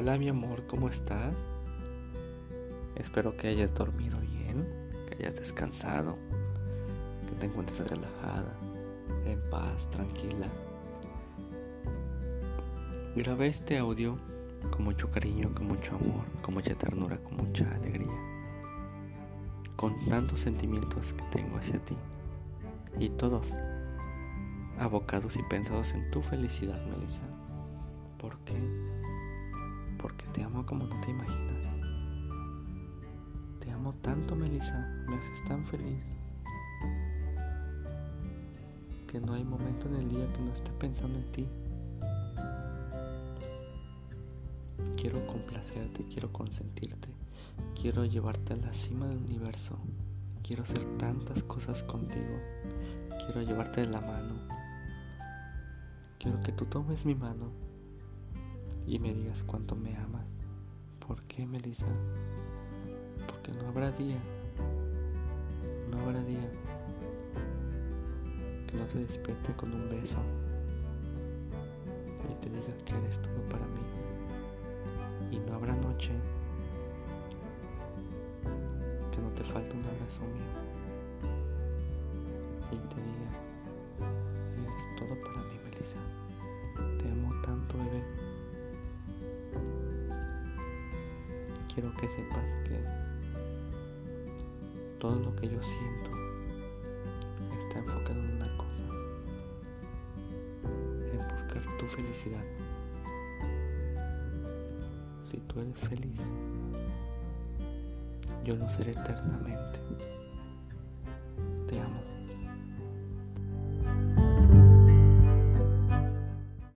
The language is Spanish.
Hola mi amor, ¿cómo estás? Espero que hayas dormido bien, que hayas descansado, que te encuentres relajada, en paz, tranquila. Grabé este audio con mucho cariño, con mucho amor, con mucha ternura, con mucha alegría, con tantos sentimientos que tengo hacia ti y todos abocados y pensados en tu felicidad, Melissa. ¿Por qué? Como no te imaginas. Te amo tanto, Melissa. Me haces tan feliz. Que no hay momento en el día que no esté pensando en ti. Quiero complacerte, quiero consentirte. Quiero llevarte a la cima del universo. Quiero hacer tantas cosas contigo. Quiero llevarte de la mano. Quiero que tú tomes mi mano y me digas cuánto me amas. ¿Por qué, Melissa? Porque no habrá día, no habrá día que no te despierte con un beso y te diga que eres todo para mí. Y no habrá noche que no te falte un abrazo mío y te diga, quiero que sepas que todo lo que yo siento está enfocado en una cosa, en buscar tu felicidad. Si tú eres feliz, yo lo seré eternamente.